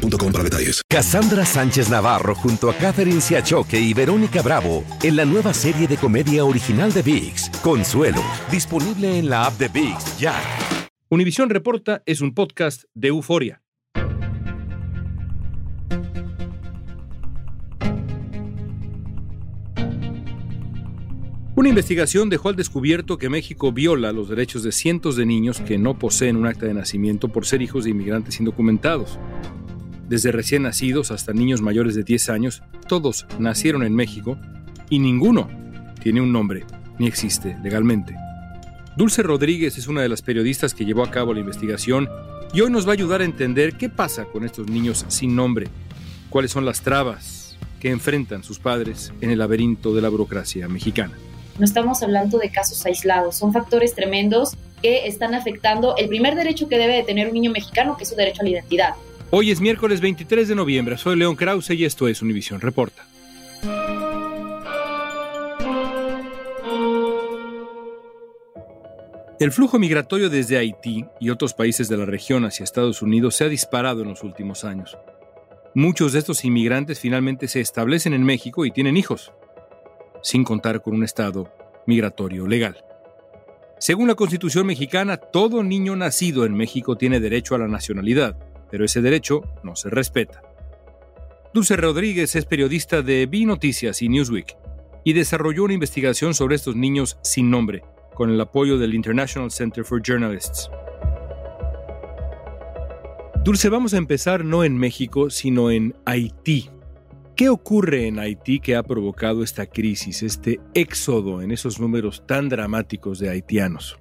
para detalles. Cassandra Sánchez Navarro junto a Catherine Siachoque y Verónica Bravo en la nueva serie de comedia original de VIX, Consuelo, disponible en la app de VIX ya. Univisión Reporta es un podcast de euforia. Una investigación dejó al descubierto que México viola los derechos de cientos de niños que no poseen un acta de nacimiento por ser hijos de inmigrantes indocumentados desde recién nacidos hasta niños mayores de 10 años, todos nacieron en México y ninguno tiene un nombre ni existe legalmente. Dulce Rodríguez es una de las periodistas que llevó a cabo la investigación y hoy nos va a ayudar a entender qué pasa con estos niños sin nombre, cuáles son las trabas que enfrentan sus padres en el laberinto de la burocracia mexicana. No estamos hablando de casos aislados, son factores tremendos que están afectando el primer derecho que debe de tener un niño mexicano, que es su derecho a la identidad. Hoy es miércoles 23 de noviembre. Soy León Krause y esto es Univisión Reporta. El flujo migratorio desde Haití y otros países de la región hacia Estados Unidos se ha disparado en los últimos años. Muchos de estos inmigrantes finalmente se establecen en México y tienen hijos, sin contar con un estado migratorio legal. Según la Constitución mexicana, todo niño nacido en México tiene derecho a la nacionalidad pero ese derecho no se respeta. Dulce Rodríguez es periodista de B Noticias y Newsweek y desarrolló una investigación sobre estos niños sin nombre, con el apoyo del International Center for Journalists. Dulce, vamos a empezar no en México, sino en Haití. ¿Qué ocurre en Haití que ha provocado esta crisis, este éxodo en esos números tan dramáticos de haitianos?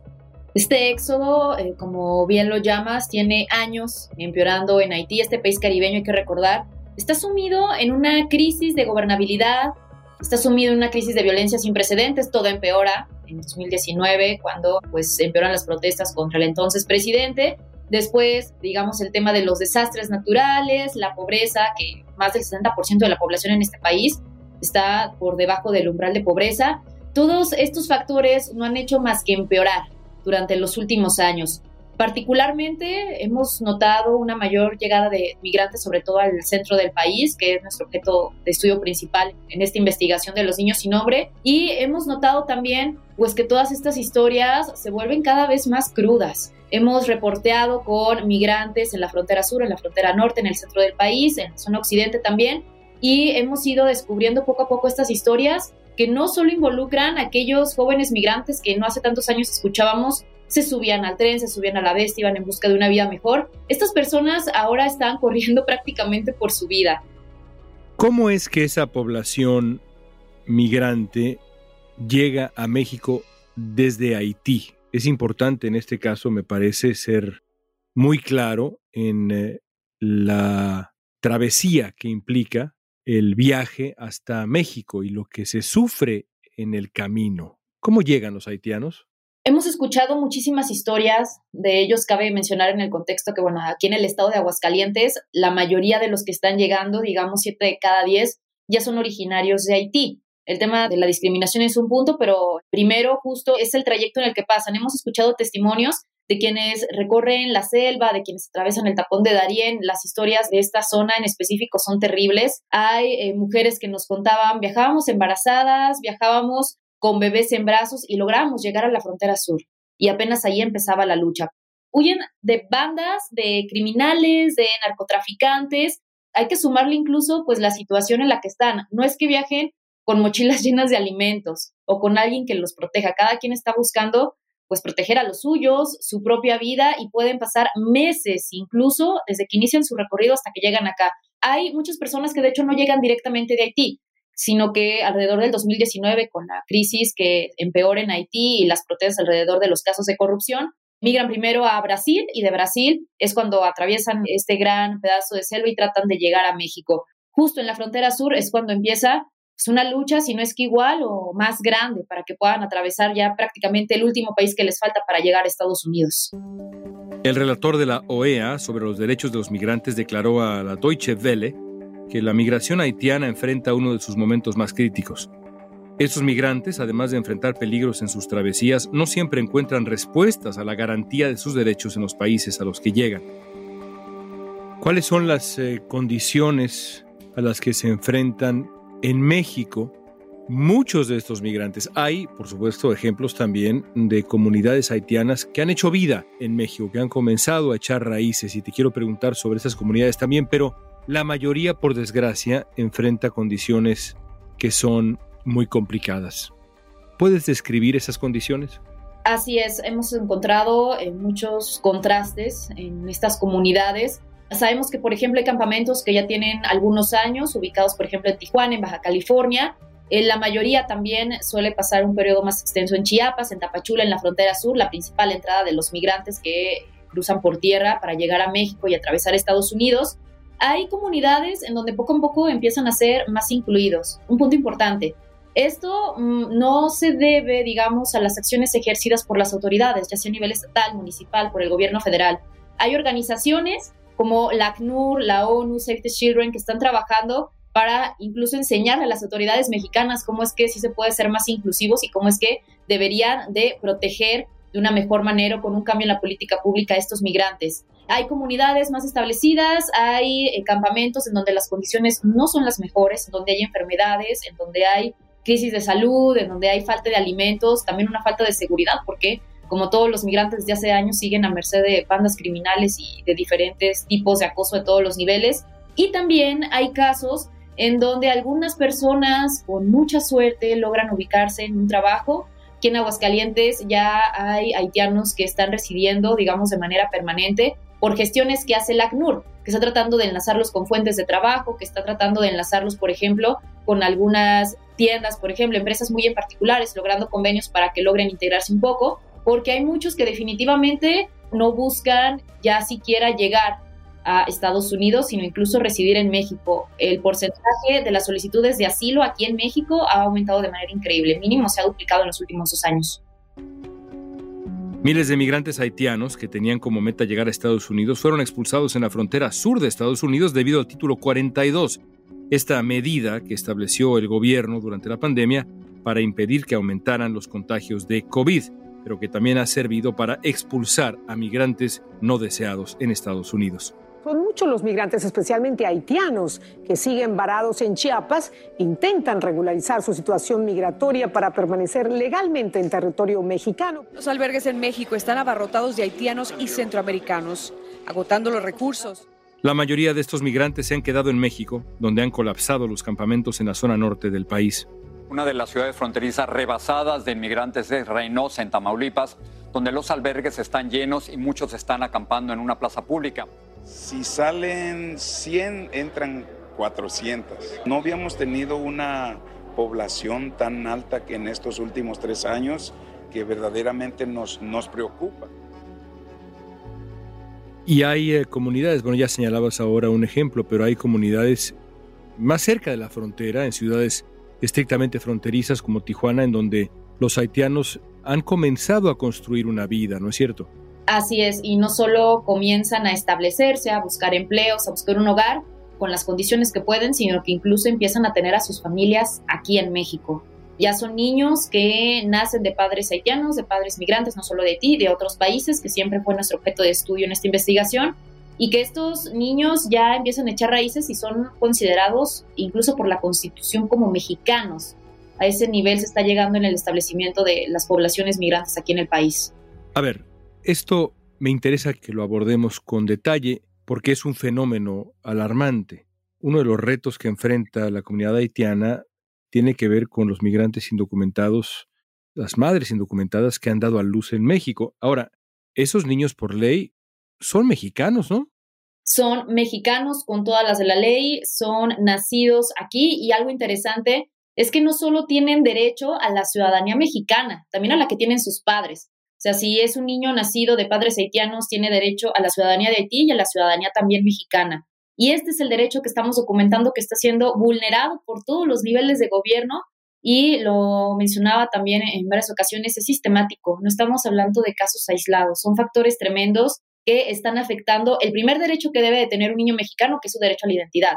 Este éxodo, eh, como bien lo llamas, tiene años empeorando en Haití, este país caribeño, hay que recordar, está sumido en una crisis de gobernabilidad, está sumido en una crisis de violencia sin precedentes, todo empeora en 2019, cuando pues empeoran las protestas contra el entonces presidente. Después, digamos, el tema de los desastres naturales, la pobreza, que más del 60% de la población en este país está por debajo del umbral de pobreza. Todos estos factores no han hecho más que empeorar durante los últimos años. Particularmente hemos notado una mayor llegada de migrantes, sobre todo al centro del país, que es nuestro objeto de estudio principal en esta investigación de los niños sin nombre. Y hemos notado también pues que todas estas historias se vuelven cada vez más crudas. Hemos reporteado con migrantes en la frontera sur, en la frontera norte, en el centro del país, en la zona occidente también, y hemos ido descubriendo poco a poco estas historias que no solo involucran a aquellos jóvenes migrantes que no hace tantos años escuchábamos se subían al tren, se subían a la bestia, iban en busca de una vida mejor. Estas personas ahora están corriendo prácticamente por su vida. ¿Cómo es que esa población migrante llega a México desde Haití? Es importante en este caso, me parece, ser muy claro en eh, la travesía que implica el viaje hasta México y lo que se sufre en el camino. ¿Cómo llegan los haitianos? Hemos escuchado muchísimas historias, de ellos cabe mencionar en el contexto que, bueno, aquí en el estado de Aguascalientes, la mayoría de los que están llegando, digamos siete de cada diez, ya son originarios de Haití. El tema de la discriminación es un punto, pero primero justo es el trayecto en el que pasan. Hemos escuchado testimonios de quienes recorren la selva, de quienes atravesan el tapón de Darién. Las historias de esta zona en específico son terribles. Hay eh, mujeres que nos contaban, viajábamos embarazadas, viajábamos con bebés en brazos y logramos llegar a la frontera sur. Y apenas ahí empezaba la lucha. Huyen de bandas, de criminales, de narcotraficantes. Hay que sumarle incluso pues la situación en la que están. No es que viajen con mochilas llenas de alimentos o con alguien que los proteja. Cada quien está buscando pues proteger a los suyos, su propia vida y pueden pasar meses incluso desde que inician su recorrido hasta que llegan acá. Hay muchas personas que de hecho no llegan directamente de Haití, sino que alrededor del 2019 con la crisis que empeora en Haití y las protestas alrededor de los casos de corrupción, Migran primero a Brasil y de Brasil es cuando atraviesan este gran pedazo de selva y tratan de llegar a México. Justo en la frontera sur es cuando empieza pues, una lucha, si no es que igual o más grande, para que puedan atravesar ya prácticamente el último país que les falta para llegar a Estados Unidos. El relator de la OEA sobre los derechos de los migrantes declaró a la Deutsche Welle que la migración haitiana enfrenta uno de sus momentos más críticos. Estos migrantes, además de enfrentar peligros en sus travesías, no siempre encuentran respuestas a la garantía de sus derechos en los países a los que llegan. ¿Cuáles son las eh, condiciones a las que se enfrentan en México muchos de estos migrantes? Hay, por supuesto, ejemplos también de comunidades haitianas que han hecho vida en México, que han comenzado a echar raíces, y te quiero preguntar sobre esas comunidades también, pero la mayoría, por desgracia, enfrenta condiciones que son muy complicadas. ¿Puedes describir esas condiciones? Así es, hemos encontrado eh, muchos contrastes en estas comunidades. Sabemos que, por ejemplo, hay campamentos que ya tienen algunos años, ubicados, por ejemplo, en Tijuana, en Baja California. En la mayoría también suele pasar un periodo más extenso en Chiapas, en Tapachula, en la frontera sur, la principal entrada de los migrantes que cruzan por tierra para llegar a México y atravesar Estados Unidos. Hay comunidades en donde poco a poco empiezan a ser más incluidos. Un punto importante, esto mm, no se debe, digamos, a las acciones ejercidas por las autoridades, ya sea a nivel estatal, municipal, por el gobierno federal. Hay organizaciones como la ACNUR, la ONU, Save the Children, que están trabajando para incluso enseñar a las autoridades mexicanas cómo es que sí se puede ser más inclusivos y cómo es que deberían de proteger de una mejor manera o con un cambio en la política pública a estos migrantes. Hay comunidades más establecidas, hay eh, campamentos en donde las condiciones no son las mejores, en donde hay enfermedades, en donde hay crisis de salud, en donde hay falta de alimentos, también una falta de seguridad, porque como todos los migrantes de hace años siguen a merced de bandas criminales y de diferentes tipos de acoso de todos los niveles. Y también hay casos en donde algunas personas con mucha suerte logran ubicarse en un trabajo. Aquí en Aguascalientes ya hay haitianos que están residiendo, digamos, de manera permanente por gestiones que hace el ACNUR, que está tratando de enlazarlos con fuentes de trabajo, que está tratando de enlazarlos, por ejemplo, con algunas tiendas, por ejemplo, empresas muy en particulares, logrando convenios para que logren integrarse un poco, porque hay muchos que definitivamente no buscan ya siquiera llegar a Estados Unidos, sino incluso residir en México. El porcentaje de las solicitudes de asilo aquí en México ha aumentado de manera increíble, mínimo se ha duplicado en los últimos dos años. Miles de migrantes haitianos que tenían como meta llegar a Estados Unidos fueron expulsados en la frontera sur de Estados Unidos debido al título 42, esta medida que estableció el gobierno durante la pandemia para impedir que aumentaran los contagios de COVID, pero que también ha servido para expulsar a migrantes no deseados en Estados Unidos. Son muchos los migrantes, especialmente haitianos, que siguen varados en Chiapas, intentan regularizar su situación migratoria para permanecer legalmente en territorio mexicano. Los albergues en México están abarrotados de haitianos y centroamericanos, agotando los recursos. La mayoría de estos migrantes se han quedado en México, donde han colapsado los campamentos en la zona norte del país. Una de las ciudades fronterizas rebasadas de inmigrantes es Reynosa, en Tamaulipas, donde los albergues están llenos y muchos están acampando en una plaza pública. Si salen 100, entran 400. No habíamos tenido una población tan alta que en estos últimos tres años que verdaderamente nos, nos preocupa. Y hay eh, comunidades, bueno, ya señalabas ahora un ejemplo, pero hay comunidades más cerca de la frontera, en ciudades estrictamente fronterizas como Tijuana, en donde los haitianos han comenzado a construir una vida, ¿no es cierto? Así es, y no solo comienzan a establecerse, a buscar empleos, a buscar un hogar con las condiciones que pueden, sino que incluso empiezan a tener a sus familias aquí en México. Ya son niños que nacen de padres haitianos, de padres migrantes, no solo de ti, de otros países, que siempre fue nuestro objeto de estudio en esta investigación, y que estos niños ya empiezan a echar raíces y son considerados incluso por la Constitución como mexicanos. A ese nivel se está llegando en el establecimiento de las poblaciones migrantes aquí en el país. A ver, esto me interesa que lo abordemos con detalle porque es un fenómeno alarmante. Uno de los retos que enfrenta la comunidad haitiana tiene que ver con los migrantes indocumentados, las madres indocumentadas que han dado a luz en México. Ahora, esos niños por ley son mexicanos, ¿no? Son mexicanos con todas las de la ley, son nacidos aquí y algo interesante es que no solo tienen derecho a la ciudadanía mexicana, también a la que tienen sus padres O sea, si es un niño nacido de padres haitianos, tiene derecho a la ciudadanía de Haití y a la ciudadanía también mexicana. Y este es el derecho que estamos documentando que está siendo vulnerado por todos los niveles de gobierno y lo mencionaba también en varias ocasiones, es sistemático. No estamos hablando de casos aislados, son factores tremendos que están afectando el primer derecho que debe de tener un niño mexicano, que es su derecho a la identidad.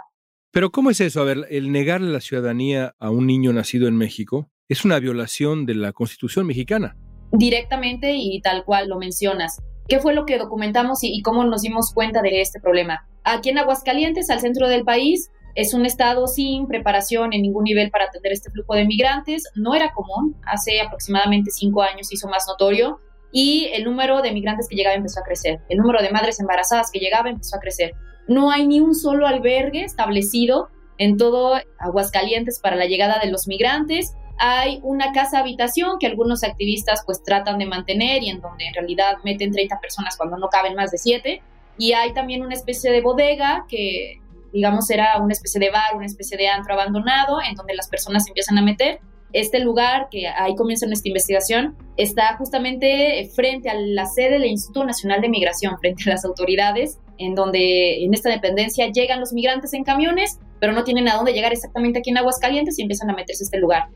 Pero ¿cómo es eso? A ver, el negarle la ciudadanía a un niño nacido en México es una violación de la Constitución mexicana. Directamente y tal cual lo mencionas. ¿Qué fue lo que documentamos y, y cómo nos dimos cuenta de este problema? Aquí en Aguascalientes, al centro del país, es un estado sin preparación en ningún nivel para atender este flujo de migrantes. No era común. Hace aproximadamente cinco años hizo más notorio y el número de migrantes que llegaba empezó a crecer. El número de madres embarazadas que llegaba empezó a crecer. No hay ni un solo albergue establecido en todo Aguascalientes para la llegada de los migrantes. Hay una casa habitación que algunos activistas pues tratan de mantener y en donde en realidad meten 30 personas cuando no caben más de 7. Y hay también una especie de bodega que digamos, era una especie de bar, una especie de antro abandonado en donde las personas empiezan a meter. Este lugar, que ahí comienza nuestra investigación, está justamente frente a la sede del Instituto Nacional de Migración, frente a las autoridades, en donde en esta dependencia llegan los migrantes en camiones, pero no tienen a dónde llegar exactamente aquí en Aguascalientes y empiezan a meterse a este lugar.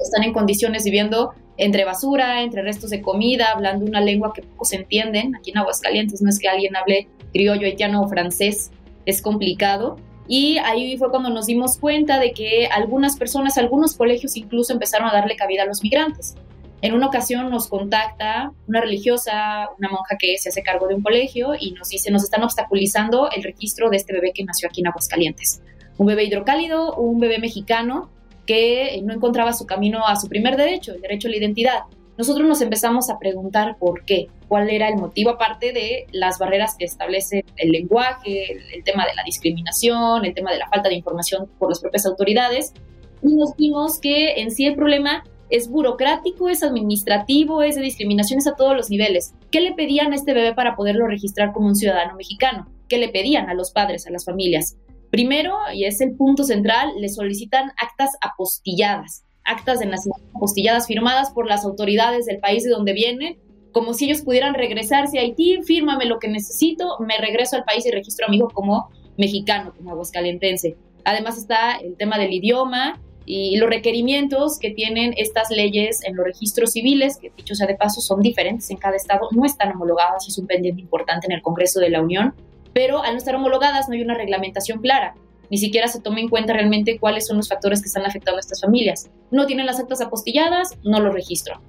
Están en condiciones viviendo entre basura, entre restos de comida, hablando una lengua que pocos entienden. Aquí en Aguascalientes no es que alguien hable criollo, haitiano o francés, es complicado. Y ahí fue cuando nos dimos cuenta de que algunas personas, algunos colegios incluso empezaron a darle cabida a los migrantes. En una ocasión nos contacta una religiosa, una monja que se hace cargo de un colegio y nos dice, nos están obstaculizando el registro de este bebé que nació aquí en Aguascalientes. Un bebé hidrocálido, un bebé mexicano que no encontraba su camino a su primer derecho, el derecho a la identidad nosotros nos empezamos a preguntar por qué, cuál era el motivo aparte de las barreras que establece el lenguaje, el, tema de la discriminación, el tema de la falta de información por las propias autoridades. Y nos vimos que en sí el problema es burocrático, es administrativo, es de discriminaciones a todos los niveles. ¿Qué le pedían a este bebé para poderlo registrar como un ciudadano mexicano? ¿Qué le pedían a los padres, a las familias? Primero, y es el punto central, le solicitan actas apostilladas actas de nacimiento apostilladas firmadas por las autoridades del país de donde vienen, como si ellos pudieran regresarse a Haití, fírmame lo que necesito, me regreso al país y registro a mi hijo como mexicano, como aguascalentense. Además está el tema del idioma y los requerimientos que tienen estas leyes en los registros civiles, que dicho sea de paso son diferentes en cada estado, no están homologadas es un pendiente importante en el Congreso de la Unión, pero al no estar homologadas no hay una reglamentación clara ni siquiera se toma en cuenta realmente cuáles son los factores que están afectando a estas familias. No tienen las actas apostilladas, no los registro.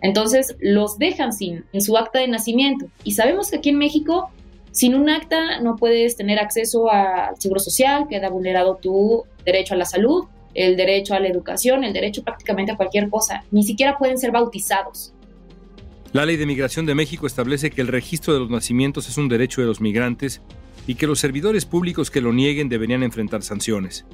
Entonces los dejan sin en su acta de nacimiento. Y sabemos que aquí en México, sin un acta no puedes tener acceso al seguro social, queda vulnerado tu derecho a la salud, el derecho a la educación, el derecho prácticamente a cualquier cosa. Ni siquiera pueden ser bautizados. La ley de migración de México establece que el registro de los nacimientos es un derecho de los migrantes y que los servidores públicos que lo nieguen deberían enfrentar sanciones.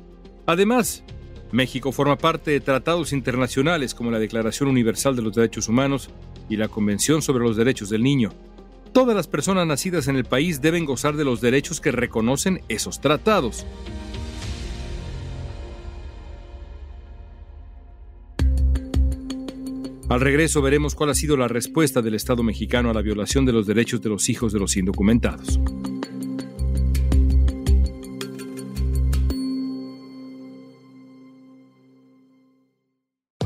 Además, México forma parte de tratados internacionales como la Declaración Universal de los Derechos Humanos y la Convención sobre los Derechos del Niño. Todas las personas nacidas en el país deben gozar de los derechos que reconocen esos tratados. Al regreso veremos cuál ha sido la respuesta del Estado mexicano a la violación de los derechos de los hijos de los indocumentados.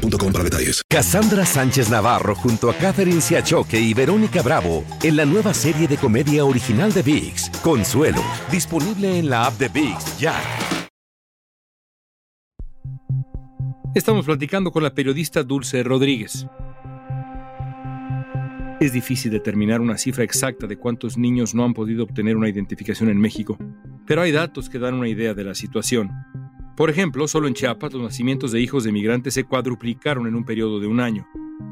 detalles. Cassandra Sánchez Navarro junto a Catherine Siachoque y Verónica Bravo en la nueva serie de comedia original de VIX, Consuelo, disponible en la app de VIX ya. Estamos platicando con la periodista Dulce Rodríguez. Es difícil determinar una cifra exacta de cuántos niños no han podido obtener una identificación en México, pero hay datos que dan una idea de la situación. Por ejemplo, solo en Chiapas los nacimientos de hijos de migrantes se cuadruplicaron en un periodo de un año.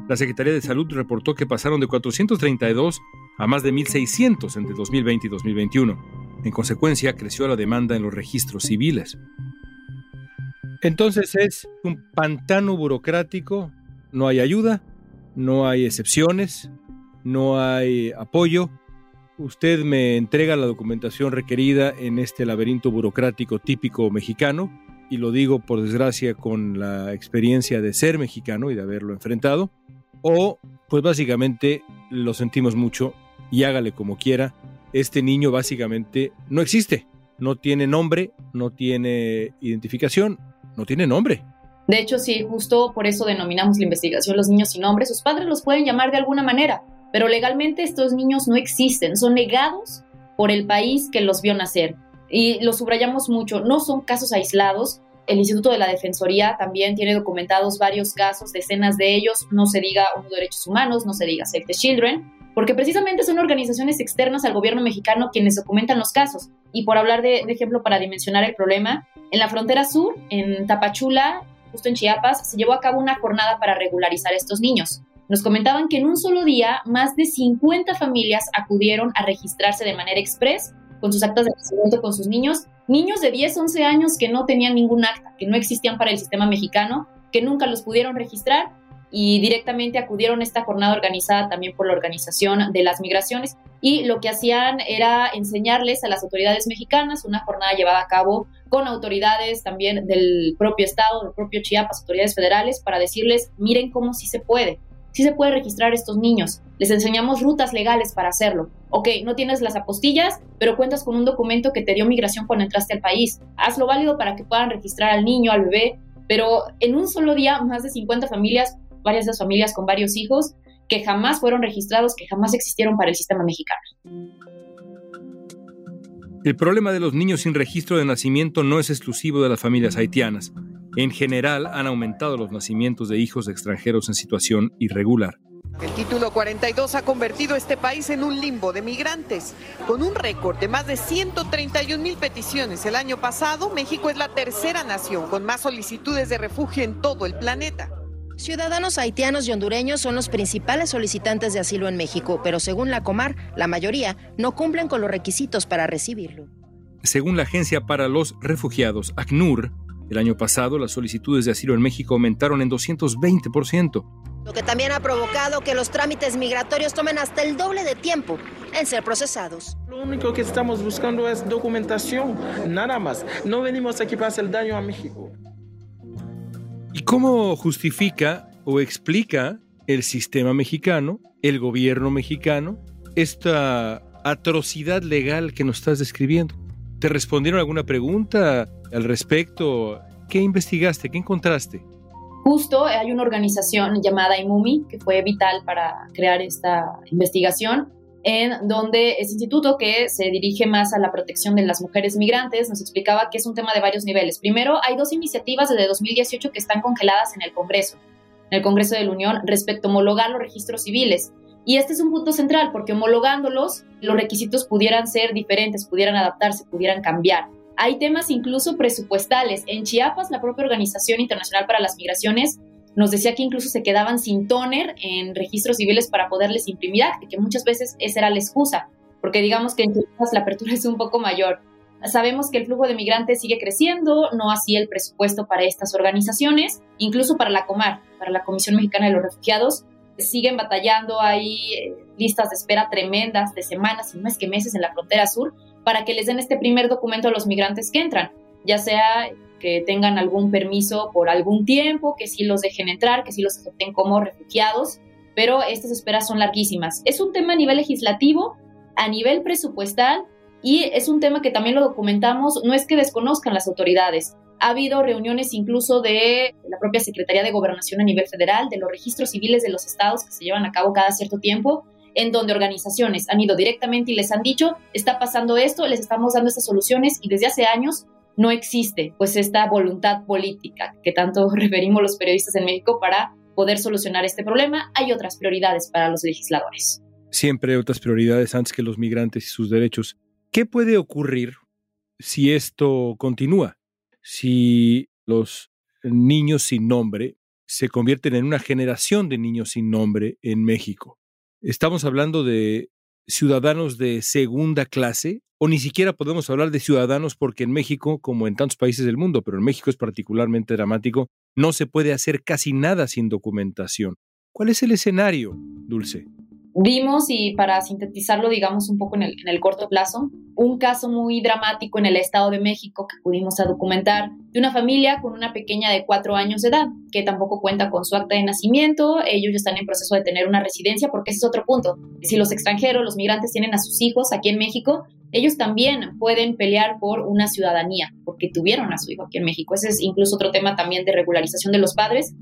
La Secretaría de Salud reportó que pasaron de 432 a más de 1.600 entre 2020 y 2021. En consecuencia, creció la demanda en los registros civiles. Entonces es un pantano burocrático, no hay ayuda, no hay excepciones, no hay apoyo. Usted me entrega la documentación requerida en este laberinto burocrático típico mexicano, y lo digo por desgracia con la experiencia de ser mexicano y de haberlo enfrentado, o pues básicamente lo sentimos mucho y hágale como quiera, este niño básicamente no existe, no tiene nombre, no tiene identificación, no tiene nombre. De hecho, sí, justo por eso denominamos la investigación los niños sin nombre. Sus padres los pueden llamar de alguna manera, pero legalmente estos niños no existen, son negados por el país que los vio nacer. Y lo subrayamos mucho, no son casos aislados. El Instituto de la Defensoría también tiene documentados varios casos, decenas de ellos, no se diga ONU Derechos Humanos, no se diga Save the Children, porque precisamente son organizaciones externas al gobierno mexicano quienes documentan los casos. Y por hablar de, ejemplo para dimensionar el problema, en la frontera sur, en Tapachula, justo en Chiapas, se llevó a cabo una jornada para regularizar a estos niños. Nos comentaban que en un solo día más de 50 familias acudieron a registrarse de manera express con sus actas de nacimiento con sus niños, niños de 10, 11 años que no tenían ningún acta, que no existían para el sistema mexicano, que nunca los pudieron registrar y directamente acudieron a esta jornada organizada también por la Organización de las Migraciones y lo que hacían era enseñarles a las autoridades mexicanas, una jornada llevada a cabo con autoridades también del propio estado, del propio Chiapas, autoridades federales, para decirles, miren cómo sí se puede, sí se puede registrar estos niños. Les enseñamos rutas legales para hacerlo. Ok, no tienes las apostillas, pero cuentas con un documento que te dio migración cuando entraste al país. Hazlo válido para que puedan registrar al niño, al bebé, pero en un solo día más de 50 familias varias de las familias con varios hijos que jamás fueron registrados, que jamás existieron para el sistema mexicano. El problema de los niños sin registro de nacimiento no es exclusivo de las familias haitianas. En general han aumentado los nacimientos de hijos de extranjeros en situación irregular. El título 42 ha convertido este país en un limbo de migrantes. Con un récord de más de 131 mil peticiones el año pasado, México es la tercera nación con más solicitudes de refugio en todo el planeta. Ciudadanos haitianos y hondureños son los principales solicitantes de asilo en México, pero según la Comar, la mayoría no cumplen con los requisitos para recibirlo. Según la Agencia para los Refugiados, ACNUR, el año pasado las solicitudes de asilo en México aumentaron en 220%. Lo que también ha provocado que los trámites migratorios tomen hasta el doble de tiempo en ser procesados. Lo único que estamos buscando es documentación, nada más. No venimos aquí para hacer daño a México. ¿Y cómo justifica o explica el sistema mexicano, el gobierno mexicano, esta atrocidad legal que nos estás describiendo? ¿Te respondieron alguna pregunta al respecto? ¿Qué investigaste? ¿Qué encontraste? Justo hay una organización llamada IMUMI que fue vital para crear esta investigación en donde ese instituto que se dirige más a la protección de las mujeres migrantes nos explicaba que es un tema de varios niveles. Primero, hay dos iniciativas desde 2018 que están congeladas en el Congreso, en el Congreso de la Unión, respecto a homologar los registros civiles. Y este es un punto central porque homologándolos, los requisitos pudieran ser diferentes, pudieran adaptarse, pudieran cambiar. Hay temas incluso presupuestales. En Chiapas, la propia Organización Internacional para las Migraciones nos decía que incluso se quedaban sin toner en registros civiles para poderles imprimir acta, que muchas veces esa era la excusa, porque digamos que en Chiapas la apertura es un poco mayor. Sabemos que el flujo de migrantes sigue creciendo, no así el presupuesto para estas organizaciones, incluso para la Comar, para la Comisión Mexicana de los Refugiados, siguen batallando, hay eh, listas de espera tremendas de semanas y más que meses en la frontera sur para que les den este primer documento a los migrantes que entran, ya sea que tengan algún permiso por algún tiempo, que sí los dejen entrar, que sí los acepten como refugiados, pero estas esperas son larguísimas. Es un tema a nivel legislativo, a nivel presupuestal y es un tema que también lo documentamos, no es que desconozcan las autoridades. Ha habido reuniones incluso de la propia Secretaría de Gobernación a nivel federal, de los registros civiles de los estados que se llevan a cabo cada cierto tiempo, en donde organizaciones han ido directamente y les han dicho, está pasando esto, les estamos dando estas soluciones y desde hace años no existe pues esta voluntad política que tanto referimos los periodistas en México para poder solucionar este problema. Hay otras prioridades para los legisladores. Siempre hay otras prioridades antes que los migrantes y sus derechos. ¿Qué puede ocurrir si esto continúa? Si los niños sin nombre se convierten en una generación de niños sin nombre en México. Estamos hablando de ciudadanos de segunda clase o ni siquiera podemos hablar de ciudadanos porque en México, como en tantos países del mundo, pero en México es particularmente dramático, no se puede hacer casi nada sin documentación. ¿Cuál es el escenario, Dulce? Vimos, y para sintetizarlo, digamos, un poco en el, en el, corto plazo, un caso muy dramático en el Estado de México que pudimos a documentar de una familia con una pequeña de cuatro años de edad, que tampoco cuenta con su acta de nacimiento. Ellos ya están en proceso de tener una residencia, porque ese es otro punto. Si los extranjeros, los migrantes tienen a sus hijos aquí en México, ellos también pueden pelear por una ciudadanía, porque tuvieron a su hijo aquí en México. Ese es incluso otro tema también de regularización de los padres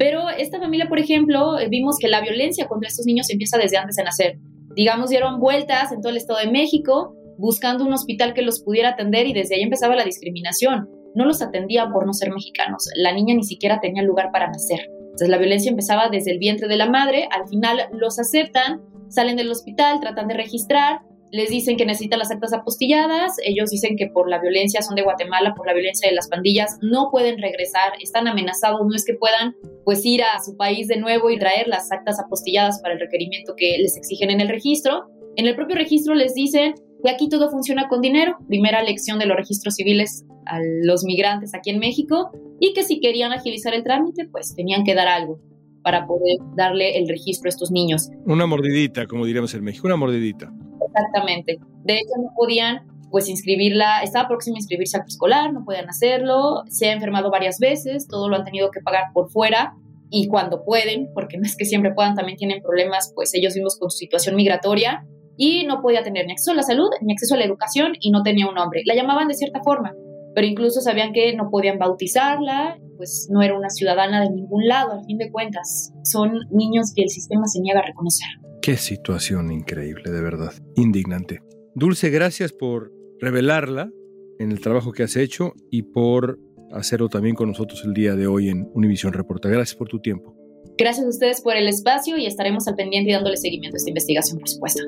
pero esta familia, por ejemplo, eh, vimos que la violencia contra estos niños empieza desde antes de nacer. Digamos, dieron vueltas en todo el Estado de México buscando un hospital que los pudiera atender y desde ahí empezaba la discriminación. No los atendían por no ser mexicanos. La niña ni siquiera tenía lugar para nacer. Entonces la violencia empezaba desde el vientre de la madre, al final los aceptan, salen del hospital, tratan de registrar, les dicen que necesitan las actas apostilladas, ellos dicen que por la violencia son de Guatemala, por la violencia de las pandillas, no pueden regresar, están amenazados, no es que puedan pues ir a su país de nuevo y traer las actas apostilladas para el requerimiento que les exigen en el registro. En el propio registro les dicen que aquí todo funciona con dinero, primera lección de los registros civiles a los migrantes aquí en México, y que si querían agilizar el trámite, pues tenían que dar algo para poder darle el registro a estos niños. Una mordidita, como diríamos en México, una mordidita. Exactamente. De hecho, no podían pues inscribirla, estaba próxima a inscribirse al escolar, no podían hacerlo, se ha enfermado varias veces, todo lo han tenido que pagar por fuera y cuando pueden, porque no es que siempre puedan, también tienen problemas pues ellos mismos con su situación migratoria y no podía tener ni acceso a la salud, ni acceso a la educación y no tenía un nombre. La llamaban de cierta forma, pero incluso sabían que no podían bautizarla, pues no era una ciudadana de ningún lado, al fin de cuentas. Son niños que el sistema se niega a reconocer. Qué situación increíble, de verdad. Indignante. Dulce, gracias por revelarla en el trabajo que has hecho y por hacerlo también con nosotros el día de hoy en Univisión Reporta. Gracias por tu tiempo. Gracias a ustedes por el espacio y estaremos al pendiente y dándole seguimiento a esta investigación, por supuesto.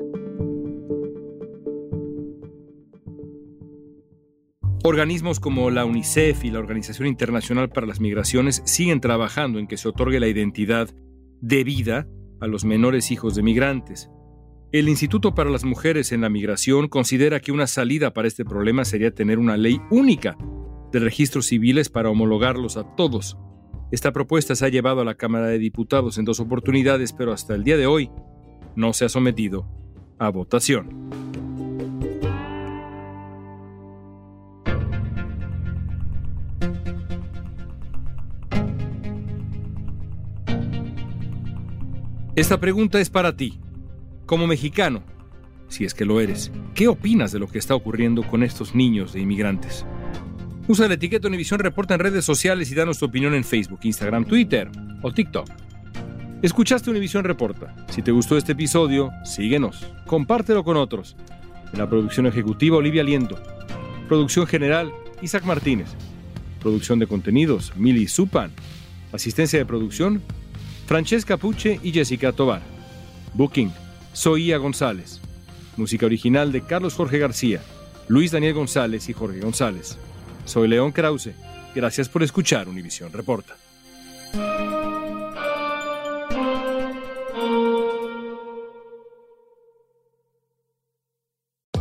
Organismos como la UNICEF y la Organización Internacional para las Migraciones siguen trabajando en que se otorgue la identidad debida a los menores hijos de migrantes. El Instituto para las Mujeres en la Migración considera que una salida para este problema sería tener una ley única de registros civiles para homologarlos a todos. Esta propuesta se ha llevado a la Cámara de Diputados en dos oportunidades, pero hasta el día de hoy no se ha sometido a votación. Esta pregunta es para ti. Como mexicano, si es que lo eres, ¿qué opinas de lo que está ocurriendo con estos niños de inmigrantes? Usa la etiqueta Univisión Reporta en redes sociales y danos tu opinión en Facebook, Instagram, Twitter o TikTok. Escuchaste Univisión Reporta. Si te gustó este episodio, síguenos, compártelo con otros. En la producción ejecutiva, Olivia Liendo. Producción general, Isaac Martínez. Producción de contenidos, Mili Supan. Asistencia de producción, Francesca Puche y Jessica Tobar. Booking, Soía González. Música original de Carlos Jorge García, Luis Daniel González y Jorge González. Soy León Krause. Gracias por escuchar Univisión Reporta.